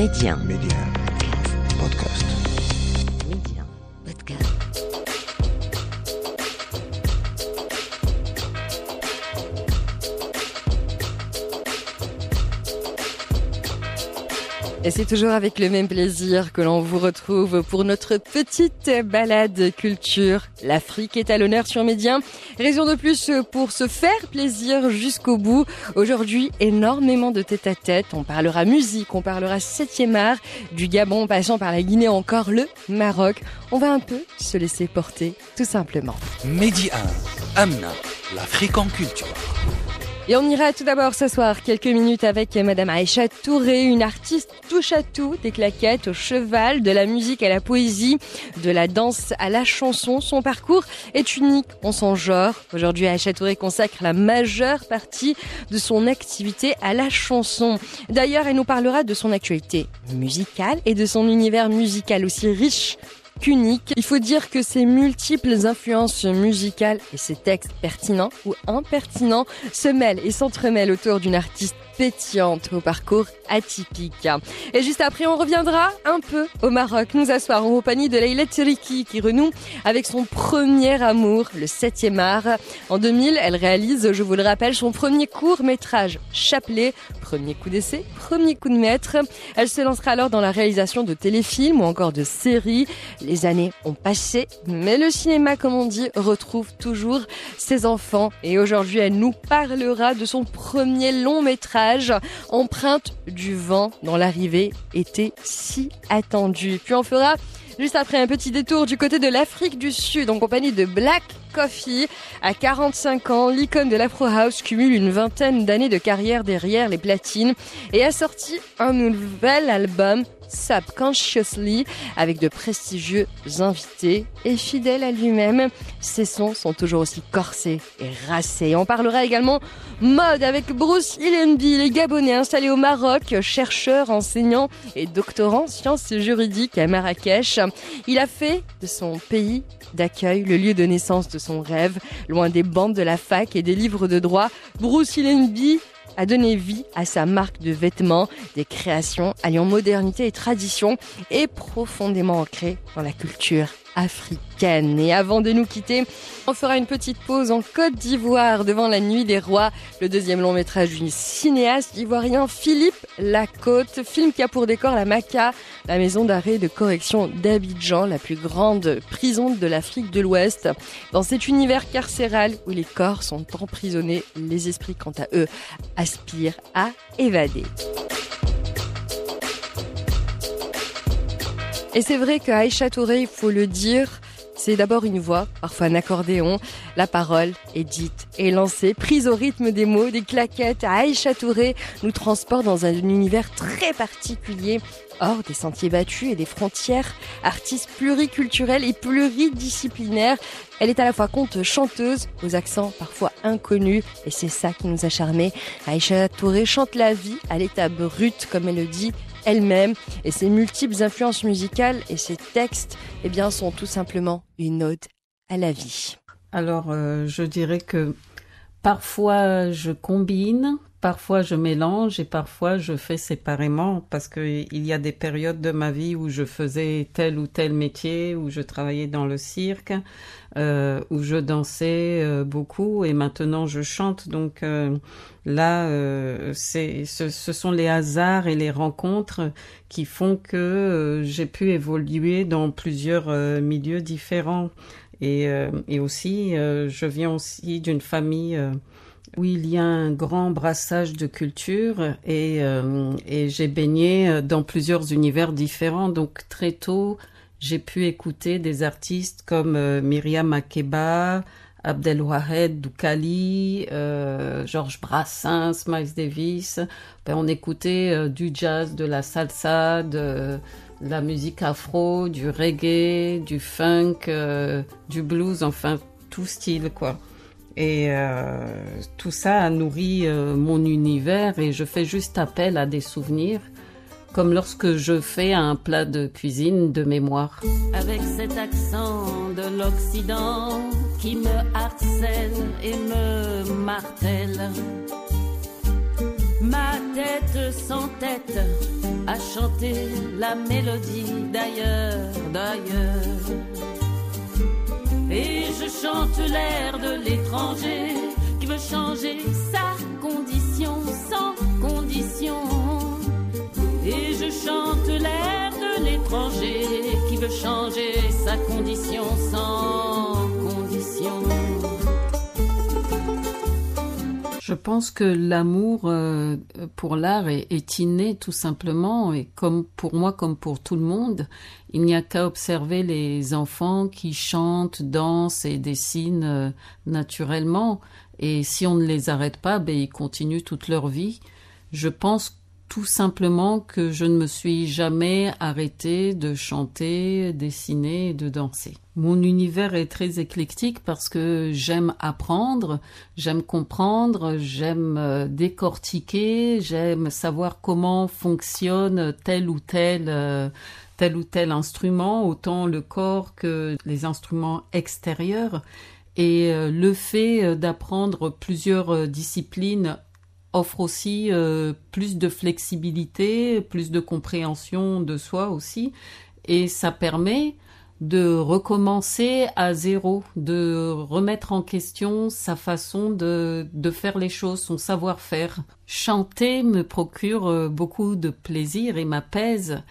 Média. Média. Podcast. Et c'est toujours avec le même plaisir que l'on vous retrouve pour notre petite balade culture. L'Afrique est à l'honneur sur Média. Raison de plus pour se faire plaisir jusqu'au bout. Aujourd'hui, énormément de tête à tête. On parlera musique, on parlera septième art, du Gabon passant par la Guinée, encore le Maroc. On va un peu se laisser porter, tout simplement. Mehdi 1, Amna, l'Afrique en culture. Et on ira tout d'abord ce soir quelques minutes avec Madame Aïcha Touré, une artiste touche à tout, des claquettes au cheval, de la musique à la poésie, de la danse à la chanson. Son parcours est unique en son genre. Aujourd'hui, Aïcha Touré consacre la majeure partie de son activité à la chanson. D'ailleurs, elle nous parlera de son actualité musicale et de son univers musical aussi riche qu'unique. Il faut dire que ses multiples influences musicales et ses textes pertinents ou impertinents se mêlent et s'entremêlent autour d'une artiste au parcours atypique. Et juste après, on reviendra un peu au Maroc, nous asseoir en compagnie de Leila Tiriki qui renoue avec son premier amour, le 7e art. En 2000, elle réalise, je vous le rappelle, son premier court métrage, Chapelet, premier coup d'essai, premier coup de maître. Elle se lancera alors dans la réalisation de téléfilms ou encore de séries. Les années ont passé, mais le cinéma, comme on dit, retrouve toujours ses enfants. Et aujourd'hui, elle nous parlera de son premier long métrage empreinte du vent dont l'arrivée était si attendue. Puis on fera juste après un petit détour du côté de l'Afrique du Sud en compagnie de Black Coffee. À 45 ans, l'icône de l'Afro House cumule une vingtaine d'années de carrière derrière les platines et a sorti un nouvel album Subconsciously avec de prestigieux invités et fidèle à lui-même, ses sons sont toujours aussi corsés et racés. On parlera également mode avec Bruce Ilenby, les Gabonais installés au Maroc, chercheur, enseignant et doctorant en sciences juridiques à Marrakech. Il a fait de son pays d'accueil le lieu de naissance de son rêve, loin des bandes de la fac et des livres de droit. Bruce Ilenby a donné vie à sa marque de vêtements, des créations alliant modernité et tradition et profondément ancrées dans la culture africaine. Et avant de nous quitter, on fera une petite pause en Côte d'Ivoire devant la Nuit des Rois, le deuxième long métrage du cinéaste ivoirien Philippe Lacôte, film qui a pour décor la MACA, la maison d'arrêt de correction d'Abidjan, la plus grande prison de l'Afrique de l'Ouest. Dans cet univers carcéral où les corps sont emprisonnés, les esprits quant à eux aspirent à évader. Et c'est vrai que Aïcha Touré, il faut le dire, c'est d'abord une voix, parfois un accordéon. La parole est dite et lancée, prise au rythme des mots, des claquettes. Aïcha Touré nous transporte dans un univers très particulier, hors des sentiers battus et des frontières. Artiste pluriculturelle et pluridisciplinaire, elle est à la fois conte chanteuse, aux accents parfois inconnus, et c'est ça qui nous a charmés. Aïcha Touré chante la vie à l'état brut, comme elle le dit, elle-même et ses multiples influences musicales et ses textes eh bien sont tout simplement une ode à la vie. Alors euh, je dirais que parfois je combine, parfois je mélange et parfois je fais séparément parce que il y a des périodes de ma vie où je faisais tel ou tel métier, où je travaillais dans le cirque, euh, où je dansais euh, beaucoup et maintenant je chante. Donc euh, là c'est ce, sont les hasards et les rencontres qui font que j'ai pu évoluer dans plusieurs milieux différents. Et aussi je viens aussi d'une famille où il y a un grand brassage de culture et, euh, et j'ai baigné dans plusieurs univers différents. Donc très tôt, j'ai pu écouter des artistes comme euh, Myriam Makeba, Abdelwahed Doukali, euh, Georges Brassens, Miles Davis. Ben, on écoutait euh, du jazz, de la salsa, de, la musique afro, du reggae, du funk, euh, du blues, enfin tout style quoi. Et euh, tout ça a nourri euh, mon univers et je fais juste appel à des souvenirs, comme lorsque je fais un plat de cuisine de mémoire. Avec cet accent de l'Occident qui me harcèle et me martèle. Ma tête sans tête à chanter la mélodie d'ailleurs, d'ailleurs. Et je chante l'air de l'étranger qui veut changer sa condition sans condition. Et je chante l'air de l'étranger qui veut changer sa condition sans condition. Je pense que l'amour euh, pour l'art est, inné tout simplement et comme pour moi comme pour tout le monde, il n'y a qu'à observer les enfants qui chantent, dansent et dessinent euh, naturellement et si on ne les arrête pas, ben, ils continuent toute leur vie. Je pense tout simplement que je ne me suis jamais arrêtée de chanter, dessiner de danser. Mon univers est très éclectique parce que j'aime apprendre, j'aime comprendre, j'aime euh, décortiquer, j'aime savoir comment fonctionne tel ou tel euh, tel ou tel instrument, autant le corps que les instruments extérieurs. Et euh, le fait d'apprendre plusieurs disciplines offre aussi euh, plus de flexibilité, plus de compréhension de soi aussi, et ça permet de recommencer à zéro, de remettre en question sa façon de, de faire les choses, son savoir-faire. Chanter me procure euh, beaucoup de plaisir et m'apaise.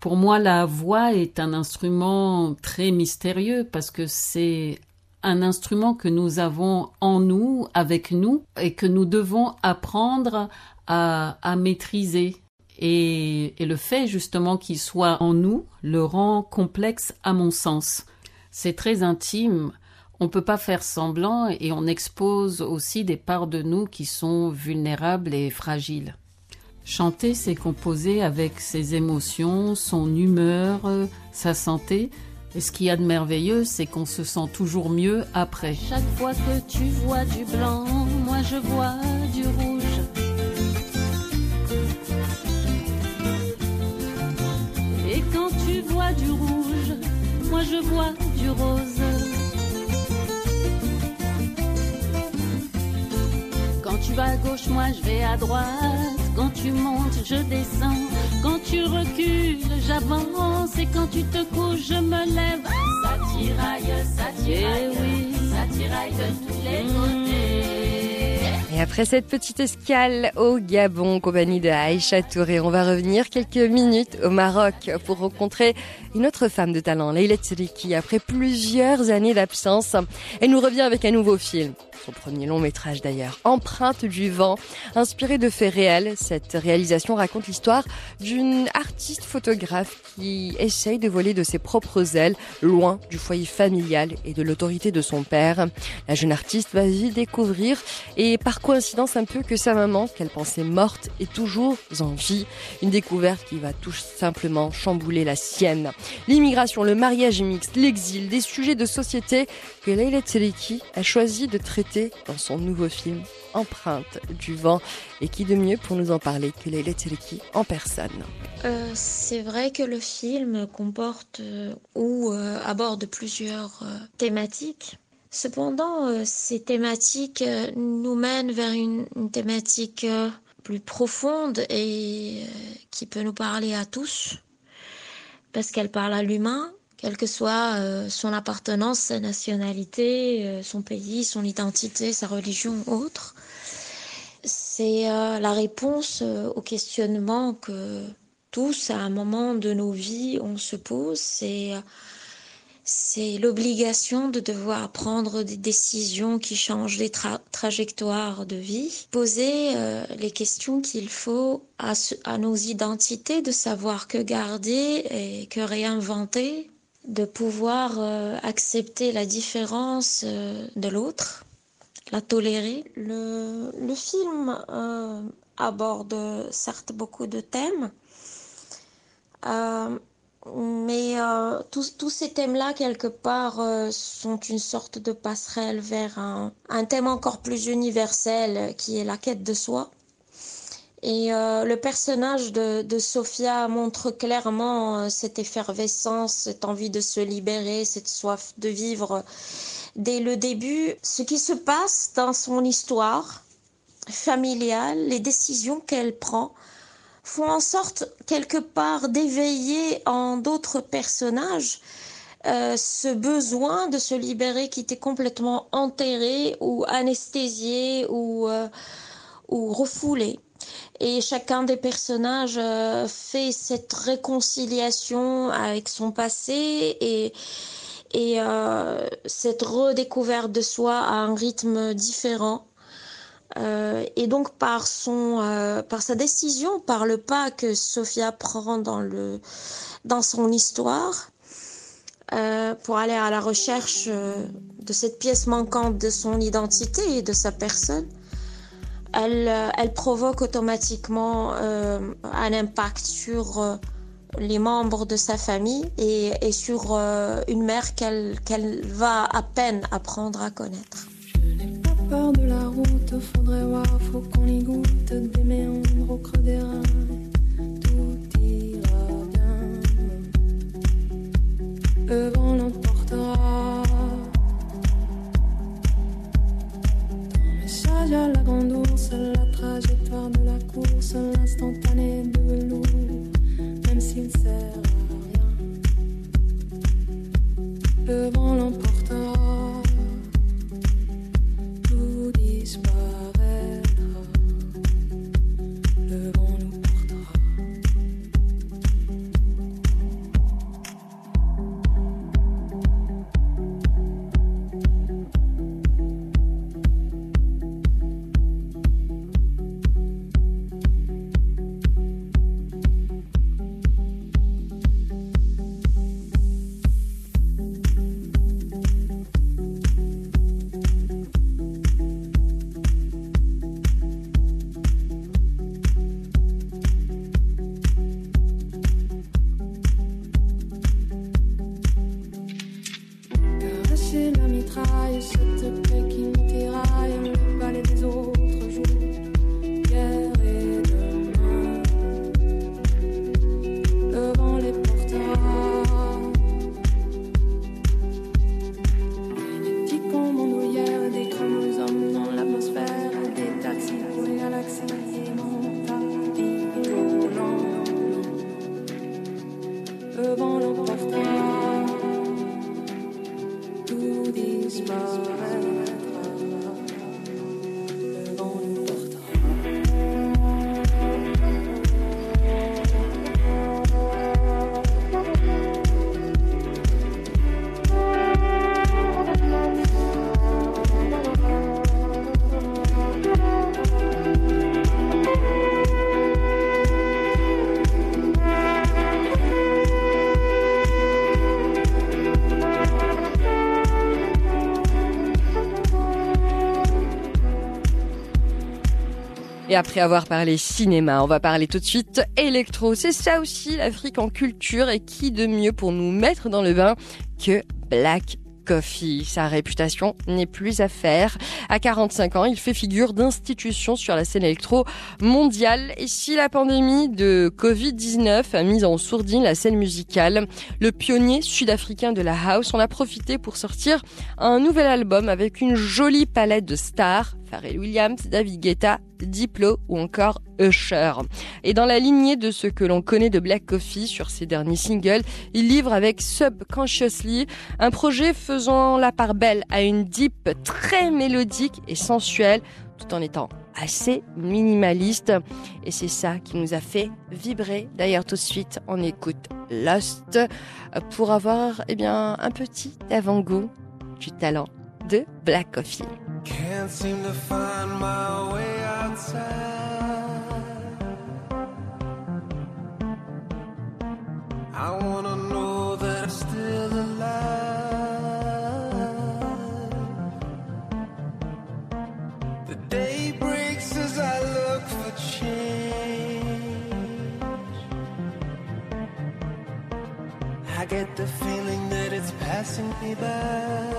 Pour moi, la voix est un instrument très mystérieux parce que c'est un instrument que nous avons en nous, avec nous, et que nous devons apprendre à, maîtriser. Et, et, le fait justement qu'il soit en nous le rend complexe à mon sens. C'est très intime, on ne peut pas faire semblant et on expose aussi des parts de nous qui sont vulnérables et fragiles. Chanter, c'est composer avec ses émotions, son humeur, sa santé, et ce qu'il y a de merveilleux, c'est qu'on se sent toujours mieux après. Chaque fois que tu vois du blanc, moi je vois du rouge. Et quand tu vois du rouge, moi je vois du rose. Quand tu vas à gauche, moi je vais à droite. Quand tu montes, je descends. Quand tu recules, j'avance. Et quand tu te couches, je me lève. Ça tiraille, ça tiraille, eh oui. ça tiraille de tous les côtés. Et après cette petite escale au Gabon, compagnie de Aïcha Touré, on va revenir quelques minutes au Maroc pour rencontrer une autre femme de talent, Leila Triki. Après plusieurs années d'absence, elle nous revient avec un nouveau film son premier long métrage d'ailleurs, Empreinte du vent, inspiré de faits réels. Cette réalisation raconte l'histoire d'une artiste photographe qui essaye de voler de ses propres ailes, loin du foyer familial et de l'autorité de son père. La jeune artiste va y découvrir, et par coïncidence un peu, que sa maman, qu'elle pensait morte, est toujours en vie. Une découverte qui va tout simplement chambouler la sienne. L'immigration, le mariage mixte, l'exil, des sujets de société que Leila Tseleki a choisi de traiter dans son nouveau film Empreinte du vent. Et qui de mieux pour nous en parler que Leila Tseleki en personne? Euh, C'est vrai que le film comporte euh, ou euh, aborde plusieurs thématiques. Cependant, ces thématiques nous mènent vers une thématique plus profonde et qui peut nous parler à tous parce qu'elle parle à l'humain, quelle que soit euh, son appartenance, sa nationalité, euh, son pays, son identité, sa religion ou autre. C'est euh, la réponse au questionnement que tous, à un moment de nos vies, on se pose. C'est c'est l'obligation de devoir prendre des décisions qui changent les tra trajectoires de vie, poser euh, les questions qu'il faut à, nos identités, de savoir que garder et que réinventer, de pouvoir euh, accepter la différence euh, de l'autre, la tolérer. Le, le film aborde certes beaucoup de thèmes, mais tous, tous, ces thèmes-là, quelque part, sont une sorte de passerelle vers un, thème encore plus universel qui est la quête de soi. Et euh, le personnage de, de, Sophia montre clairement euh, cette effervescence, cette envie de se libérer, cette soif de vivre dès le début. Ce qui se passe dans son histoire familiale, les décisions qu'elle prend, font en sorte quelque part d'éveiller en d'autres personnages euh, ce besoin de se libérer qui était complètement enterré ou anesthésié ou, euh, ou refoulé. Et chacun des personnages euh, fait cette réconciliation avec son passé et, et cette redécouverte de soi à un rythme différent. Euh, et donc par son, euh, par sa décision, par le pas que Sophia prend dans le, dans son histoire, euh, pour aller à la recherche euh, de cette pièce manquante de son identité et de sa personne, elle, euh, elle provoque automatiquement euh, un impact sur les membres de sa famille et, et sur une mère qu'elle qu'elle va à peine apprendre à connaître. De la route, faudrait voir, faut qu'on y goûte des méandres au creux des reins. Tout ira bien. Le vent l'emportera. Ton message à la grande ours, la trajectoire de la course, l'instantané de velours, même s'il sert à rien. Le vent l'emportera Et après avoir parlé cinéma, on va parler tout de suite électro. C'est ça aussi l'Afrique en culture et qui de mieux pour nous mettre dans le bain que Black Coffee? Sa réputation n'est plus à faire. À 45 ans, il fait figure d'institution sur la scène électro mondiale. Et si la pandémie de Covid-19 a mis en sourdine la scène musicale, le pionnier sud-africain de la house en a profité pour sortir un nouvel album avec une jolie palette de stars. Pharrell Williams, David Guetta, Diplo ou encore Usher. Et dans la lignée de ce que l'on connaît de Black Coffee sur ses derniers singles, il livre avec Subconsciously un projet faisant la part belle à une deep très mélodique et sensuelle tout en étant assez minimaliste et c'est ça qui nous a fait vibrer. D'ailleurs tout de suite on écoute Lost pour avoir eh bien un petit avant-goût du talent de Black Coffee. Can't seem to find my way outside. I wanna know that I'm still alive. The day breaks as I look for change. I get the feeling that it's passing me by.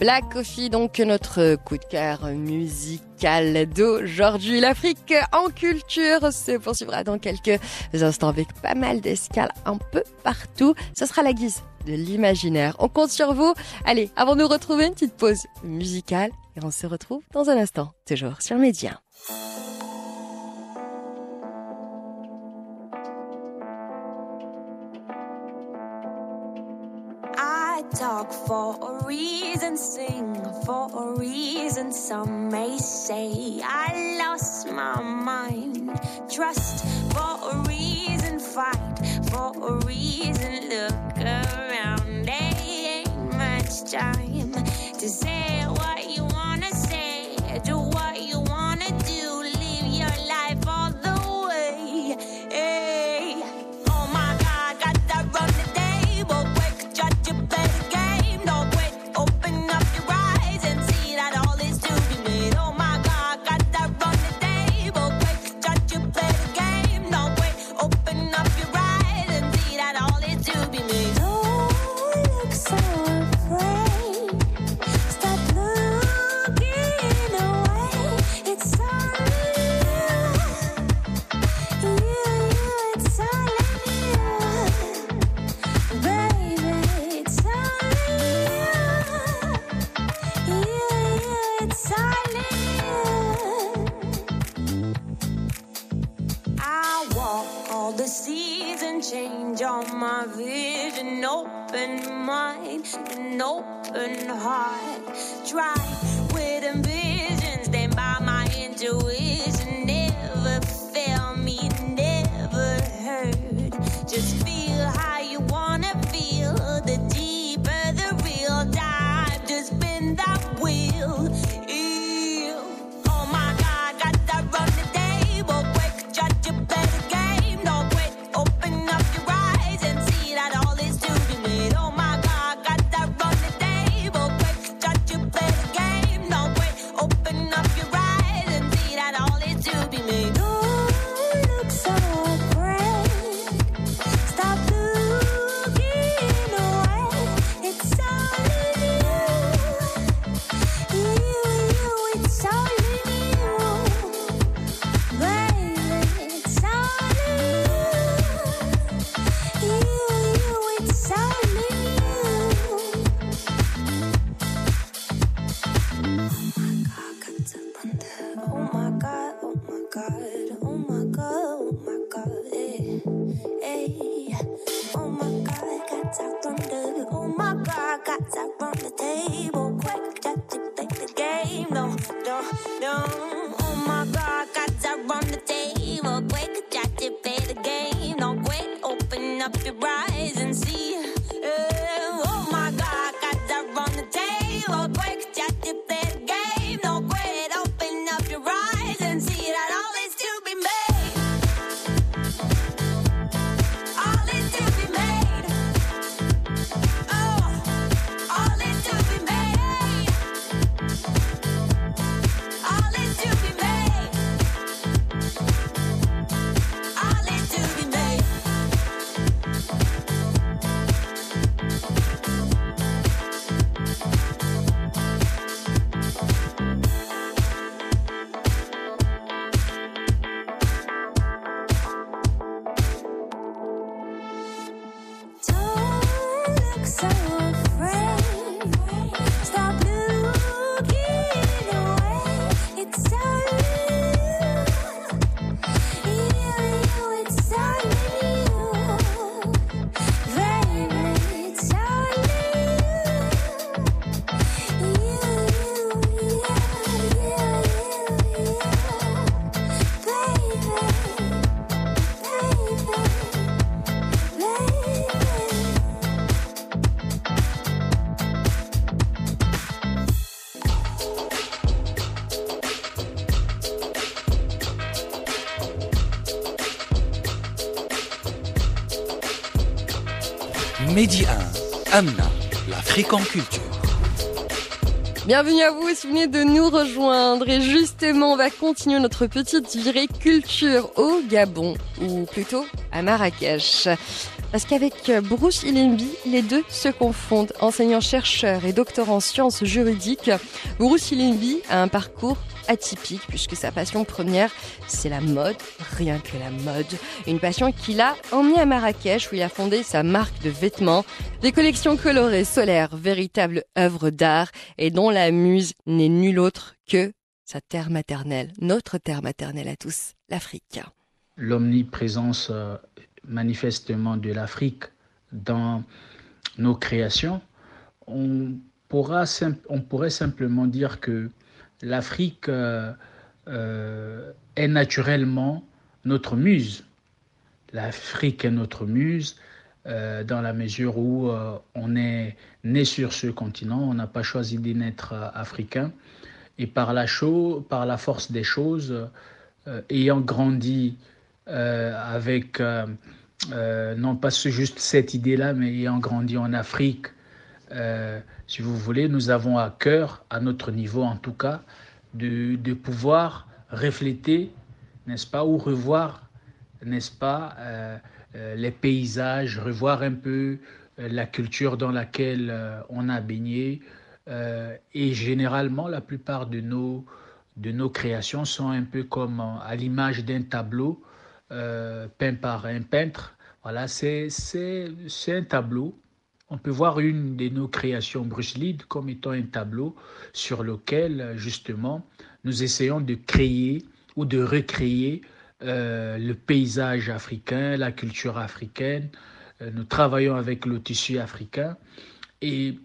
Black Coffee, donc notre coup de cœur musical d'aujourd'hui. L'Afrique en culture se poursuivra dans quelques instants avec pas mal d'escales un peu partout. Ce sera la guise de l'imaginaire. On compte sur vous. Allez, avant de nous retrouver, une petite pause musicale et on se retrouve dans un instant, toujours sur Média. Talk for a reason, sing for a reason. Some may say I lost my mind. Trust for a reason, fight for a reason. Look around, there ain't much time to say. season change all my vision. Open mind and open heart. Try with visions stand by my intuition. Mehdi 1, Amna, l'Afrique en culture. Bienvenue à vous et souvenez de nous rejoindre. Et justement, on va continuer notre petite virée culture au Gabon, ou plutôt à Marrakech. Parce qu'avec Bruce Ilembi, les deux se confondent. Enseignant-chercheur et doctorant en sciences juridiques, Bruce Ilembi a un parcours atypique puisque sa passion première, c'est la mode, rien que la mode. Une passion qu'il a emmené à Marrakech où il a fondé sa marque de vêtements, des collections colorées, solaires, véritables œuvres d'art et dont la muse n'est nulle autre que sa terre maternelle, notre terre maternelle à tous, l'Afrique. L'omniprésence euh, manifestement de l'Afrique dans nos créations, on, pourra, on pourrait simplement dire que l'Afrique euh, euh, est naturellement notre muse. L'Afrique est notre muse euh, dans la mesure où on est né sur ce continent, on n'a pas choisi d'y naître africain. Et par la, par la force des choses, ayant grandi avec, euh, euh, non pas juste cette idée-là, mais ayant grandi en Afrique, euh, si vous voulez, nous avons à cœur, à notre niveau en tout cas, de, de pouvoir refléter, n'est-ce pas, ou revoir, n'est-ce pas, euh, euh, les paysages, revoir un peu euh, la culture dans laquelle euh, on a baigné. Euh, et généralement, la plupart de nos, de nos créations sont un peu comme euh, à l'image d'un tableau euh, peint par un peintre. Voilà, c'est un tableau. On peut voir une de nos créations Bruce Lee comme étant un tableau sur lequel, justement, nous essayons de créer ou de recréer euh, le paysage africain, la culture africaine. Euh, nous travaillons avec le tissu africain et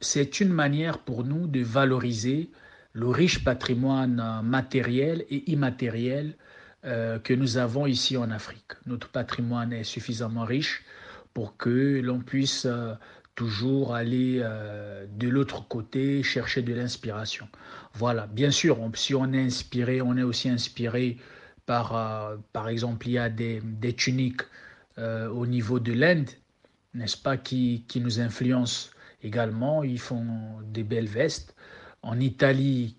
c'est une manière pour nous de valoriser le riche patrimoine matériel et immatériel euh, que nous avons ici en Afrique. Notre patrimoine est suffisamment riche pour que l'on puisse euh, toujours aller euh, de l'autre côté chercher de l'inspiration. Voilà, bien sûr, si on est inspiré, on est aussi inspiré par, par exemple, il y a des, des tuniques au niveau de l'Inde, n'est-ce pas, qui, qui nous influencent également. Ils font des belles vestes. En Italie,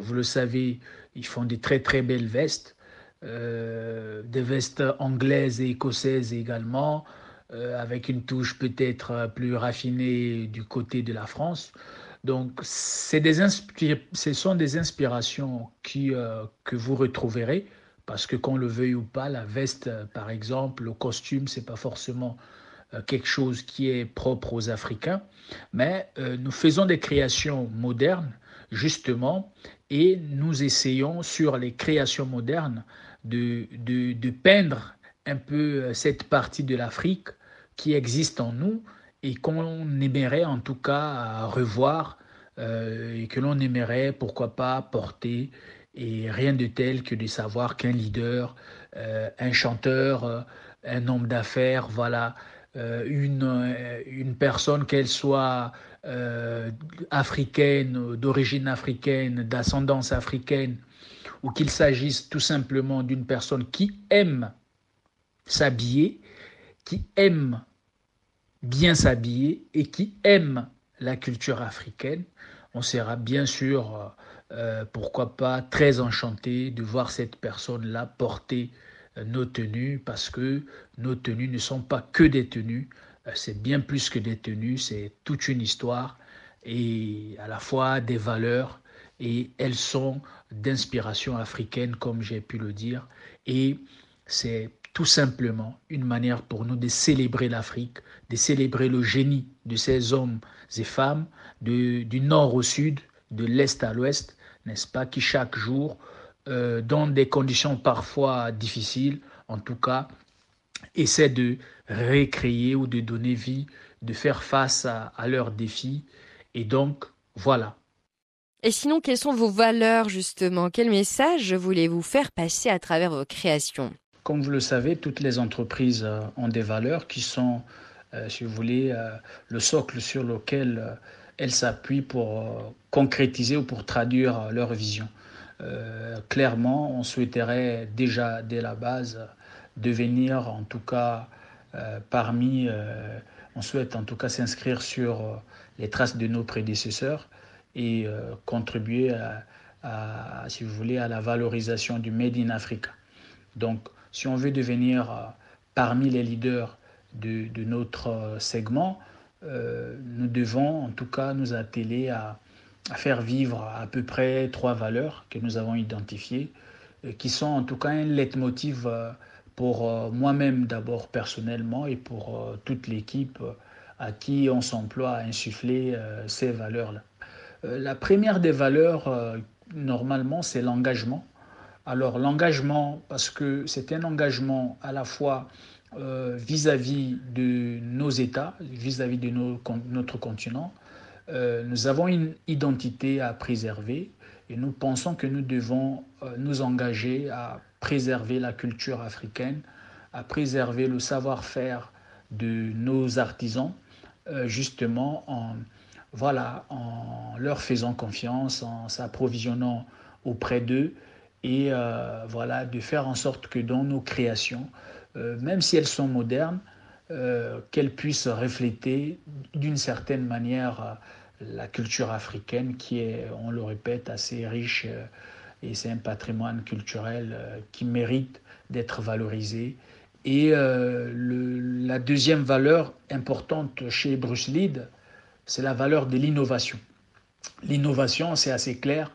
vous le savez, ils font des très très belles vestes. Euh, des vestes anglaises et écossaises également, euh, avec une touche peut-être plus raffinée du côté de la France. Donc, des ce sont des inspirations qui, euh, que vous retrouverez, parce que qu'on le veuille ou pas, la veste, par exemple, le costume, c'est pas forcément quelque chose qui est propre aux Africains, mais nous faisons des créations modernes, justement, et nous essayons sur les créations modernes de, de, peindre un peu euh, cette partie de l'Afrique qui existe en nous et qu'on aimerait en tout cas revoir euh, et que l'on aimerait pourquoi pas porter. Et rien de tel que de savoir qu'un leader, euh, un chanteur, un homme d'affaires, voilà, une, une personne qu'elle soit africaine, d'origine africaine, d'ascendance africaine, ou qu'il s'agisse tout simplement d'une personne qui aime s'habiller, qui aime bien s'habiller et qui aime la culture africaine, on sera bien sûr, euh, pourquoi pas, très enchanté de voir cette personne-là porter euh, nos tenues parce que nos tenues ne sont pas que des tenues, euh, c'est bien plus que des tenues, c'est toute une histoire et à la fois des valeurs et elles sont d'inspiration africaine comme j'ai pu le dire et c'est tout simplement une manière pour nous de célébrer l'Afrique, de célébrer le génie de ces hommes et femmes du nord au sud, de l'est à l'ouest, n'est-ce pas, qui chaque jour, euh, dans des conditions parfois difficiles, en tout cas, essaient de récréer ou de donner vie, de faire face à leurs défis. Et donc, voilà. Et sinon, quelles sont vos valeurs justement? Quel message voulez-vous faire passer à travers vos créations? Comme vous le savez, toutes les entreprises euh, ont des valeurs qui sont, euh, si vous voulez, euh, le socle sur lequel elles s'appuient pour concrétiser ou pour traduire leur vision. Clairement, on souhaiterait déjà dès la base devenir, en tout cas, parmi, on souhaite en tout cas s'inscrire sur les traces de nos prédécesseurs et euh, contribuer à, si vous voulez, à la valorisation du Made in Africa. Donc, si on veut devenir euh, parmi les leaders de, notre segment, nous devons en tout cas nous atteler à, faire vivre à peu près trois valeurs que nous avons identifiées, qui sont en tout cas un leitmotiv pour moi-même d'abord personnellement et pour toute l'équipe à qui on s'emploie à insuffler ces valeurs-là. La première des valeurs, normalement, c'est l'engagement. Alors l'engagement, parce que c'est un engagement à la fois euh, vis-à-vis de nos États, vis-à-vis de notre continent, euh, nous avons une identité à préserver et nous pensons que nous devons euh, nous engager à préserver la culture africaine, à préserver le savoir-faire de nos artisans, justement en, voilà, en leur faisant confiance, en s'approvisionnant auprès d'eux et euh, voilà, de faire en sorte que dans nos créations, euh, même si elles sont modernes, euh, qu'elles puissent refléter d'une certaine manière la culture africaine qui est, on le répète, assez riche et c'est un patrimoine culturel qui mérite d'être valorisé. Et la deuxième valeur importante chez Bruce Lead, c'est la valeur de l'innovation. L'innovation, c'est assez clair,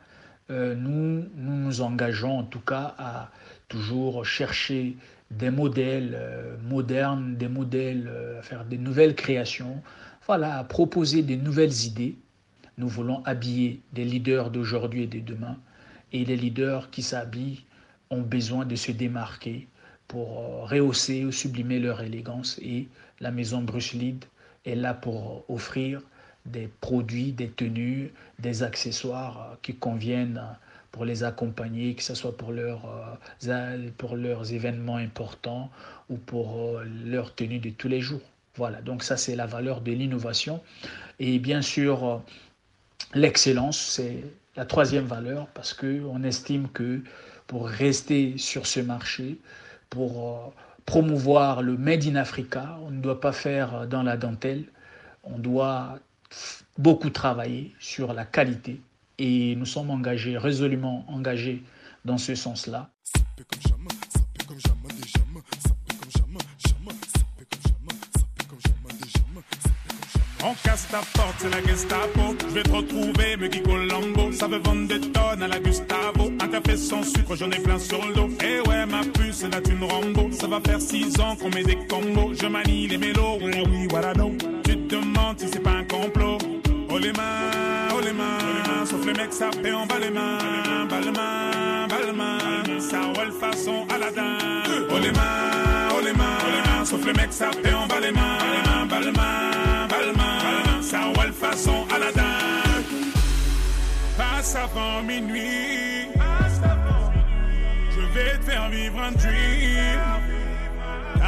euh, nous, nous engageons en tout cas à toujours chercher des modèles euh, modernes, des modèles, euh, à faire des nouvelles créations, voilà, à proposer des nouvelles idées. Nous voulons habiller des leaders d'aujourd'hui et de demain. Et les leaders qui s'habillent ont besoin de se démarquer pour rehausser ou sublimer leur élégance. Et la maison Bruce Lead est là pour offrir des produits, des tenues, des accessoires euh, qui conviennent euh, pour les accompagner, que ce soit pour, leur, euh, pour leurs événements importants ou pour leur tenue de tous les jours. Voilà, donc ça c'est la valeur de l'innovation. Et bien sûr, l'excellence, c'est la troisième valeur parce qu'on estime que pour rester sur ce marché, pour promouvoir le Made in Africa, on ne doit pas faire dans la dentelle, on doit beaucoup travaillé sur la qualité et nous sommes engagés, résolument engagés dans ce sens-là. On casse ta porte, c'est la Gestapo. Je vais te retrouver, me Colombo. Ça veut vendre des tonnes à la Gustavo. Un café sans sucre, j'en ai plein sur le dos. Eh ouais, ma puce, c'est la thune Rambo. Ça va faire six ans qu'on met des combos. Je manie les mélos, oui, voilà donc. Demandes si c'est pas un complot. Oh les mains, oh les mains. Sauf les mecs, fait en bas les mains. Bas les mains, bas les mains. Ça roule façon Aladdin. Oh les mains, oh les mains. Sauf les mecs, fait en bas les mains. Bas les mains, bas les mains. Ça roule façon Aladdin. Passe avant minuit. Je vais te faire vivre un dream.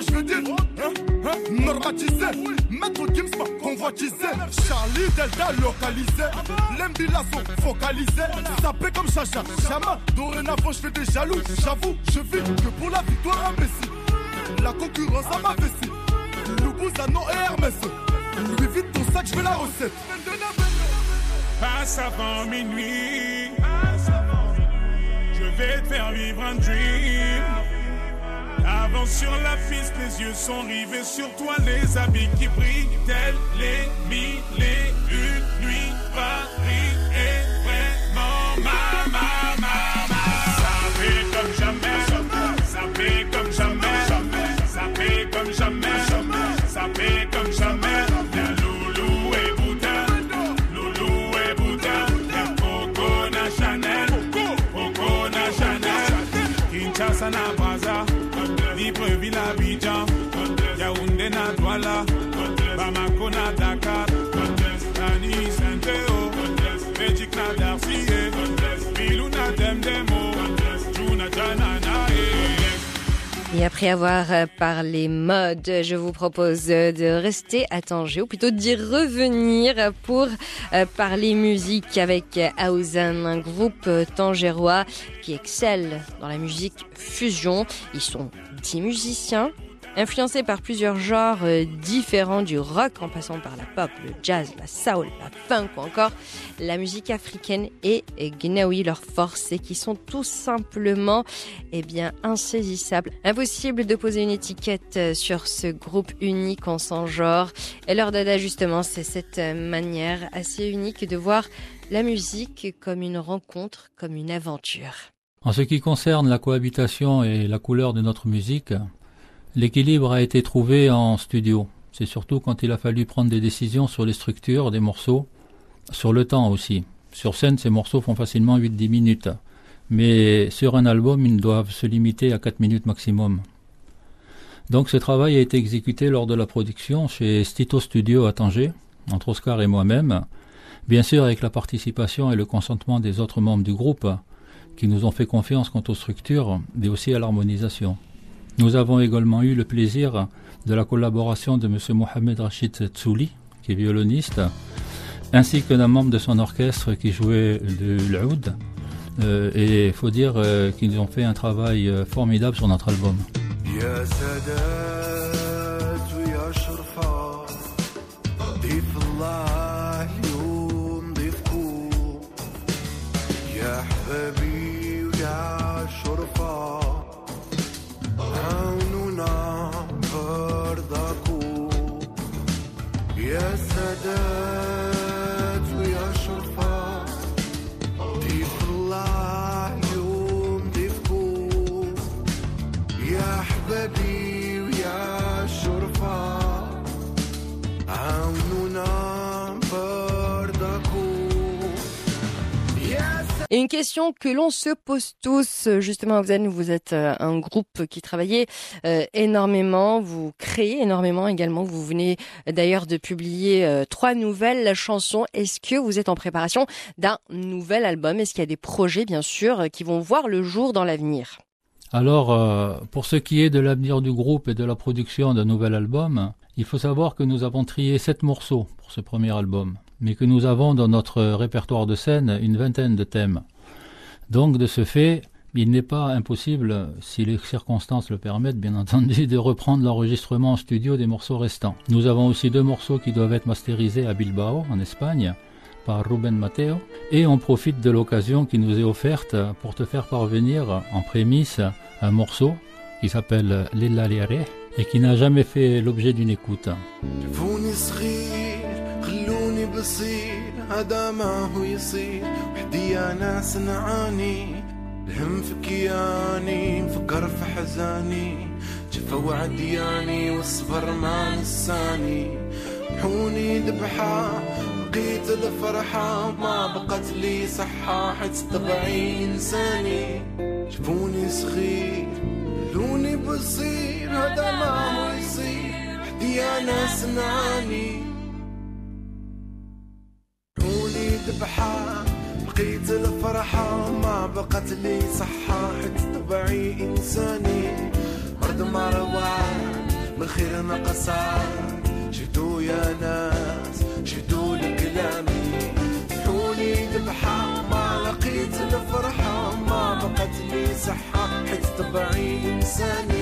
vois, je veux dire. Hein, hein, normatisé. Maître Gims m'a convoitisé. Charlie Delta localisé. L'embila sont focalisés. Sapé comme Chacha, Chama. Dorénavant, je fais des jaloux. J'avoue, je vis que pour la victoire imbécile. La concurrence à ma vessie. Loubouzano et Hermès. Lui vite ton sac, je fais la recette. Passe avant minuit. Je vais te faire vivre un dream. Avance sur la piste, les yeux sont rivés sur toi, les habits qui brillent, tels les mille Et après avoir euh, parlé mode, je vous propose euh, de rester à Tanger, ou plutôt d'y revenir pour euh, parler musique avec Aouzan, un groupe tangérois qui excelle dans la musique fusion. Ils sont 10 musiciens, Influencé par plusieurs genres euh, différents du rock en passant par la pop, le jazz, la soul, la funk ou encore la musique africaine et, Gnawi, leur force c'est qu'ils sont tout simplement eh bien, insaisissables. Impossible de poser une étiquette euh, sur ce groupe unique en son genre. Et leur dada justement, c'est cette euh, manière assez unique de voir la musique comme une rencontre, comme une aventure. En ce qui concerne la cohabitation et la couleur de notre musique, L'équilibre a été trouvé en studio. C'est surtout quand il a fallu prendre des décisions sur les structures des morceaux, sur le temps aussi. Sur scène, ces morceaux font facilement 8-10 minutes. Mais sur un album, ils doivent se limiter à 4 minutes maximum. Donc ce travail a été exécuté lors de la production chez Stito Studio à Tanger, entre Oscar et moi-même, bien sûr avec la participation et le consentement des autres membres du groupe, qui nous ont fait confiance quant aux structures, mais aussi à l'harmonisation. Nous avons également eu le plaisir de la collaboration de M. Mohamed Rachid Tsouli, qui est violoniste, ainsi que d'un membre de son orchestre qui jouait de l'oud. Euh, et il faut dire euh, qu'ils ont fait un travail euh, formidable sur notre album. Une question que l'on se pose tous, justement, vous, vous êtes euh, un groupe qui travaillait euh, énormément, vous créez énormément également. Vous venez d'ailleurs de publier euh, trois nouvelles chansons. Est-ce que vous êtes en préparation d'un nouvel album? Est-ce qu'il y a des projets, bien sûr, qui vont voir le jour dans l'avenir? Alors, pour ce qui est de l'avenir du groupe et de la production d'un nouvel album, il faut savoir que nous avons trié sept morceaux pour ce premier album mais que nous avons dans notre répertoire de scène une vingtaine de thèmes. Donc de ce fait, il n'est pas impossible, si les circonstances le permettent, bien entendu, de reprendre l'enregistrement en studio des morceaux restants. Nous avons aussi deux morceaux qui doivent être masterisés à Bilbao, en Espagne, par Ruben Mateo, et on profite de l'occasion qui nous est offerte pour te faire parvenir en prémisse un morceau qui s'appelle Lilla et qui n'a jamais fait l'objet d'une écoute. بصير هذا ما هو يصير. وحدي يا ناس نعاني الهم في كياني مفكر في حزاني. جفا وعدياني والصبر ما نساني. محوني ذبحة بقيت الفرحة. ما بقت لي صحة حتى طبعي إنساني شفوني صغير لوني بصير. هذا ما هو يصير. وحدي يا ناس ذبحة لقيت الفرحة ما بقت لي صحة حتى طبعي إنساني مرض ما روان من خير نقصان شدوا يا ناس شدوا لكلامي حولي ذبحة ما لقيت الفرحة ما بقت لي صحة حتى طبعي إنساني.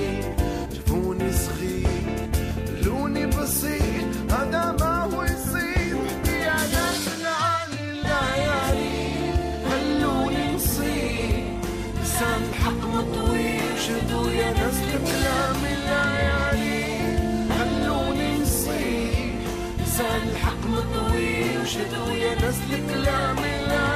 شدوا يا ناس الكلام الليالي خلوني نصيح لسان الحق مطوي وشدوا يا ناس الكلام الليالي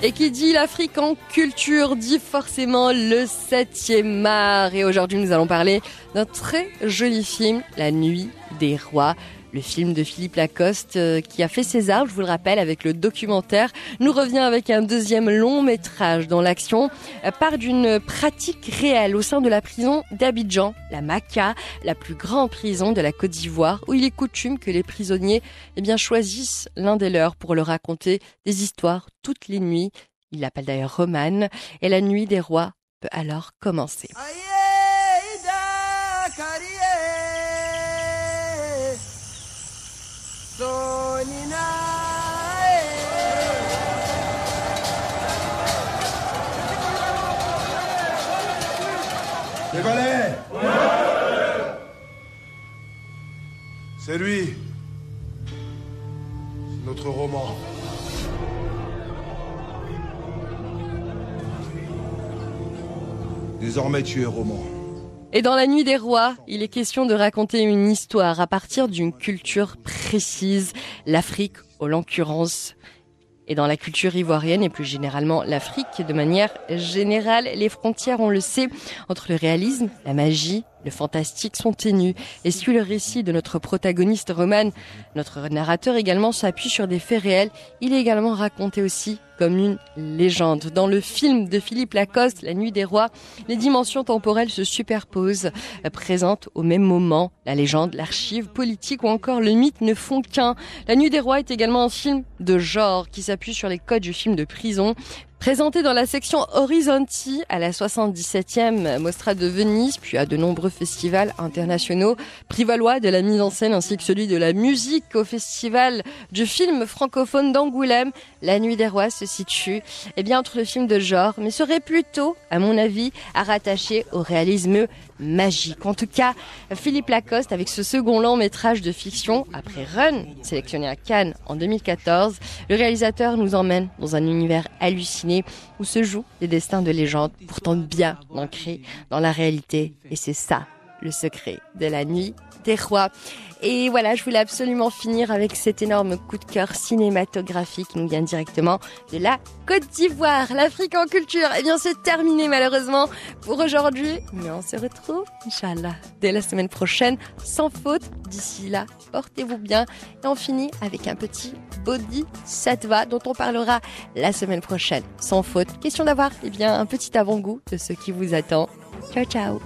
Et qui dit l'Afrique en culture dit forcément le 7e art. Et aujourd'hui, nous allons parler d'un très joli film, La Nuit des Rois. Le film de Philippe Lacoste euh, qui a fait César, je vous le rappelle, avec le documentaire, nous revient avec un deuxième long métrage dont l'action euh, part d'une pratique réelle au sein de la prison d'Abidjan, la Maca, la plus grande prison de la Côte d'Ivoire, où il est coutume que les prisonniers eh bien, choisissent l'un des leurs pour leur raconter des histoires toutes les nuits. Il l'appelle d'ailleurs Romane, et la nuit des rois peut alors commencer. C'est lui. Notre roman. Désormais, tu es roman. Et dans la nuit des rois, il est question de raconter une histoire à partir d'une culture précise, l'Afrique en l'occurrence. Et dans la culture ivoirienne et plus généralement l'Afrique, de manière générale, les frontières, on le sait, entre le réalisme, la magie, le fantastique sont ténues. Et si le récit de notre protagoniste Roman, notre narrateur également s'appuie sur des faits réels, il est également raconté aussi comme une légende. Dans le film de Philippe Lacoste, La Nuit des Rois, les dimensions temporelles se superposent, présentes au même moment. La légende, l'archive politique ou encore le mythe ne font qu'un. La Nuit des Rois est également un film de genre qui s'appuie sur les codes du film de prison, Présenté dans la section Horizonti à la 77e Mostra de Venise, puis à de nombreux festivals internationaux, Privalois de la mise en scène ainsi que celui de la musique au festival du film francophone d'Angoulême, La Nuit des Rois se situe eh bien entre le film de genre, mais serait plutôt, à mon avis, à rattacher au réalisme magique. En tout cas, Philippe Lacoste, avec ce second long métrage de fiction, après Run, sélectionné à Cannes en 2014, le réalisateur nous emmène dans un univers halluciné où se jouent des destins de légendes, pourtant bien ancrés dans la réalité. Et c'est ça, le secret de la nuit des rois. Et voilà, je voulais absolument finir avec cet énorme coup de cœur cinématographique qui nous vient directement de la Côte d'Ivoire, l'Afrique en culture. Eh bien, c'est terminé malheureusement pour aujourd'hui, mais on se retrouve, Inch'Allah, dès la semaine prochaine, sans faute. D'ici là, portez-vous bien. Et on finit avec un petit body satva dont on parlera la semaine prochaine, sans faute. Question d'avoir, eh bien, un petit avant-goût de ce qui vous attend. Ciao, ciao.